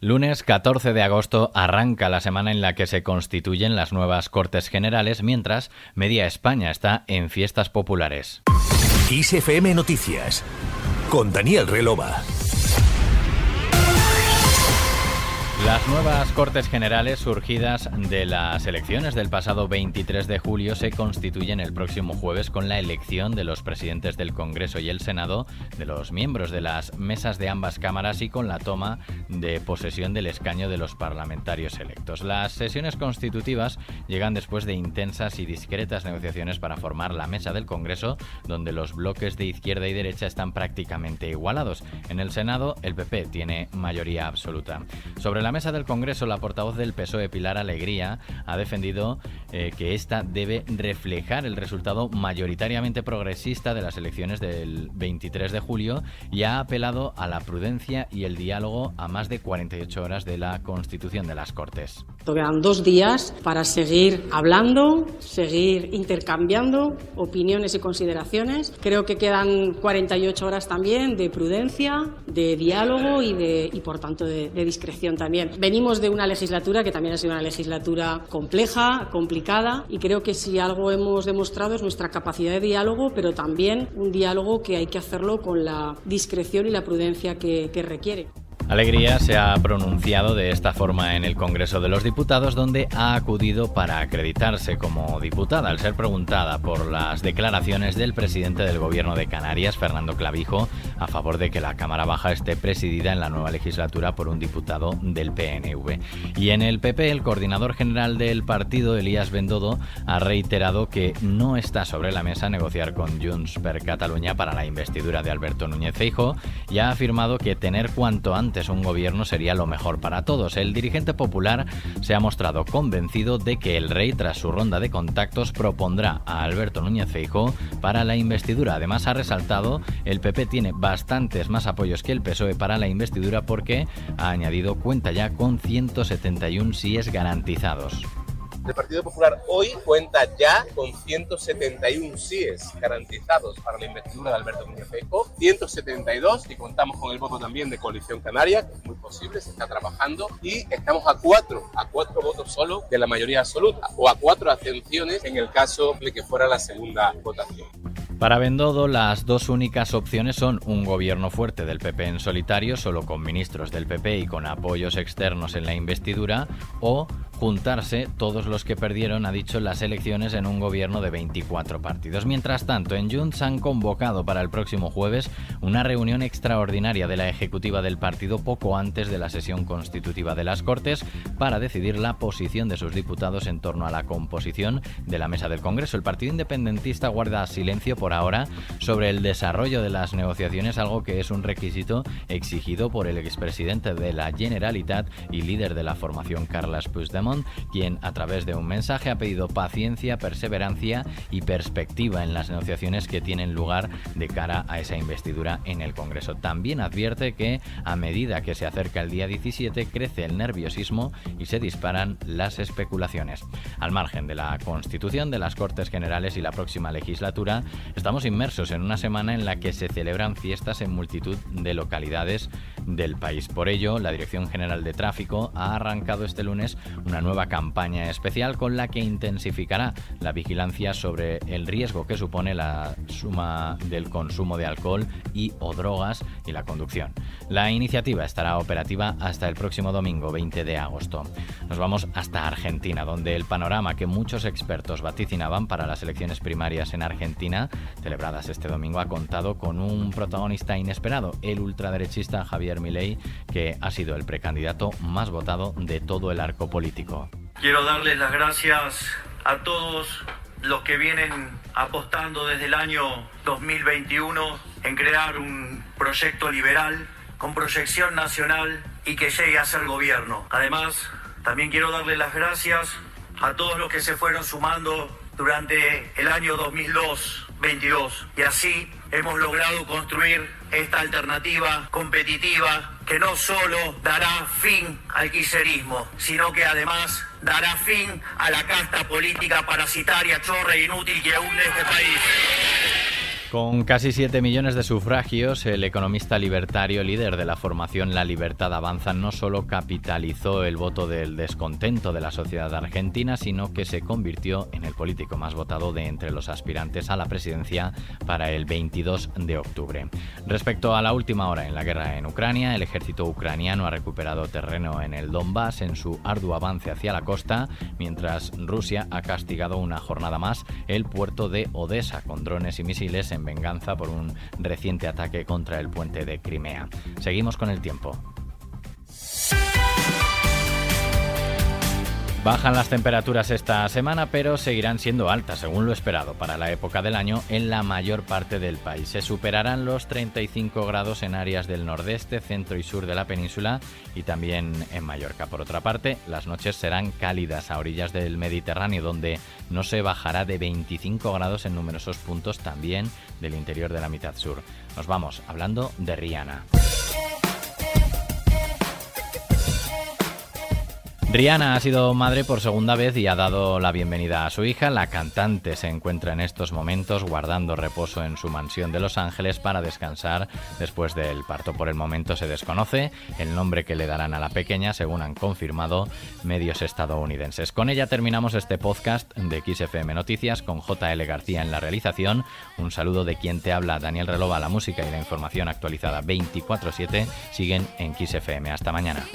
Lunes 14 de agosto arranca la semana en la que se constituyen las nuevas Cortes Generales, mientras Media España está en fiestas populares. Noticias con Daniel Relova. Las nuevas Cortes Generales surgidas de las elecciones del pasado 23 de julio se constituyen el próximo jueves con la elección de los presidentes del Congreso y el Senado, de los miembros de las mesas de ambas cámaras y con la toma de posesión del escaño de los parlamentarios electos. Las sesiones constitutivas llegan después de intensas y discretas negociaciones para formar la mesa del Congreso, donde los bloques de izquierda y derecha están prácticamente igualados. En el Senado, el PP tiene mayoría absoluta. Sobre la la mesa del Congreso, la portavoz del PSOE, Pilar Alegría, ha defendido eh, que esta debe reflejar el resultado mayoritariamente progresista de las elecciones del 23 de julio y ha apelado a la prudencia y el diálogo a más de 48 horas de la constitución de las Cortes. Quedan dos días para seguir hablando, seguir intercambiando opiniones y consideraciones. Creo que quedan 48 horas también de prudencia, de diálogo y, de, y por tanto, de, de discreción también. Venimos de una legislatura que también ha sido una legislatura compleja, complicada, y creo que si algo hemos demostrado es nuestra capacidad de diálogo, pero también un diálogo que hay que hacerlo con la discreción y la prudencia que, requiere. Alegría se ha pronunciado de esta forma en el Congreso de los Diputados, donde ha acudido para acreditarse como diputada al ser preguntada por las declaraciones del presidente del Gobierno de Canarias, Fernando Clavijo, a favor de que la Cámara Baja esté presidida en la nueva legislatura por un diputado del PNV. Y en el PP, el coordinador general del partido, Elías Bendodo, ha reiterado que no está sobre la mesa negociar con Junts per Cataluña para la investidura de Alberto Núñez Feijo y ha afirmado que tener cuanto antes un gobierno sería lo mejor para todos. El dirigente popular se ha mostrado convencido de que el rey, tras su ronda de contactos, propondrá a Alberto Núñez Feijóo para la investidura. Además, ha resaltado el PP tiene bastantes más apoyos que el PSOE para la investidura porque ha añadido cuenta ya con 171 síes garantizados. El Partido Popular hoy cuenta ya con 171 síes garantizados para la investidura de Alberto Núñez Feijóo, 172 y contamos con el voto también de Coalición Canaria, que es muy posible, se está trabajando y estamos a cuatro, a cuatro votos solo de la mayoría absoluta o a cuatro abstenciones en el caso de que fuera la segunda votación. Para Bendodo, las dos únicas opciones son un gobierno fuerte del PP en solitario, solo con ministros del PP y con apoyos externos en la investidura, o juntarse todos los que perdieron, ha dicho, las elecciones en un gobierno de 24 partidos. Mientras tanto, en Junts han convocado para el próximo jueves una reunión extraordinaria de la ejecutiva del partido poco antes de la sesión constitutiva de las Cortes para decidir la posición de sus diputados en torno a la composición de la mesa del Congreso. El Partido Independentista guarda silencio por ahora sobre el desarrollo de las negociaciones, algo que es un requisito exigido por el expresidente de la Generalitat y líder de la formación Carles Puigdemont, quien a través de un mensaje ha pedido paciencia, perseverancia y perspectiva en las negociaciones que tienen lugar de cara a esa investidura en el Congreso. También advierte que a medida que se acerca el día 17 crece el nerviosismo y se disparan las especulaciones. Al margen de la constitución de las Cortes Generales y la próxima legislatura, Estamos inmersos en una semana en la que se celebran fiestas en multitud de localidades del país. Por ello, la Dirección General de Tráfico ha arrancado este lunes una nueva campaña especial con la que intensificará la vigilancia sobre el riesgo que supone la suma del consumo de alcohol y o drogas y la conducción. La iniciativa estará operativa hasta el próximo domingo 20 de agosto. Nos vamos hasta Argentina, donde el panorama que muchos expertos vaticinaban para las elecciones primarias en Argentina celebradas este domingo, ha contado con un protagonista inesperado, el ultraderechista Javier Milei, que ha sido el precandidato más votado de todo el arco político. Quiero darles las gracias a todos los que vienen apostando desde el año 2021 en crear un proyecto liberal con proyección nacional y que llegue a ser gobierno. Además, también quiero darles las gracias a todos los que se fueron sumando durante el año 2002 22. Y así hemos logrado construir esta alternativa competitiva que no solo dará fin al quiserismo, sino que además dará fin a la casta política parasitaria, chorra e inútil que hunde este país. Con casi 7 millones de sufragios, el economista libertario líder de la formación La Libertad Avanza no solo capitalizó el voto del descontento de la sociedad argentina, sino que se convirtió en el político más votado de entre los aspirantes a la presidencia para el 22 de octubre. Respecto a la última hora en la guerra en Ucrania, el ejército ucraniano ha recuperado terreno en el Donbass en su arduo avance hacia la costa, mientras Rusia ha castigado una jornada más el puerto de Odessa con drones y misiles en venganza por un reciente ataque contra el puente de Crimea. Seguimos con el tiempo. Bajan las temperaturas esta semana, pero seguirán siendo altas, según lo esperado, para la época del año en la mayor parte del país. Se superarán los 35 grados en áreas del nordeste, centro y sur de la península y también en Mallorca. Por otra parte, las noches serán cálidas a orillas del Mediterráneo, donde no se bajará de 25 grados en numerosos puntos también del interior de la mitad sur. Nos vamos hablando de Rihanna. Rihanna ha sido madre por segunda vez y ha dado la bienvenida a su hija. La cantante se encuentra en estos momentos guardando reposo en su mansión de Los Ángeles para descansar después del parto. Por el momento se desconoce el nombre que le darán a la pequeña, según han confirmado medios estadounidenses. Con ella terminamos este podcast de XFM Noticias con JL García en la realización. Un saludo de quien te habla, Daniel Relova. La música y la información actualizada 24/7 siguen en XFM. Hasta mañana.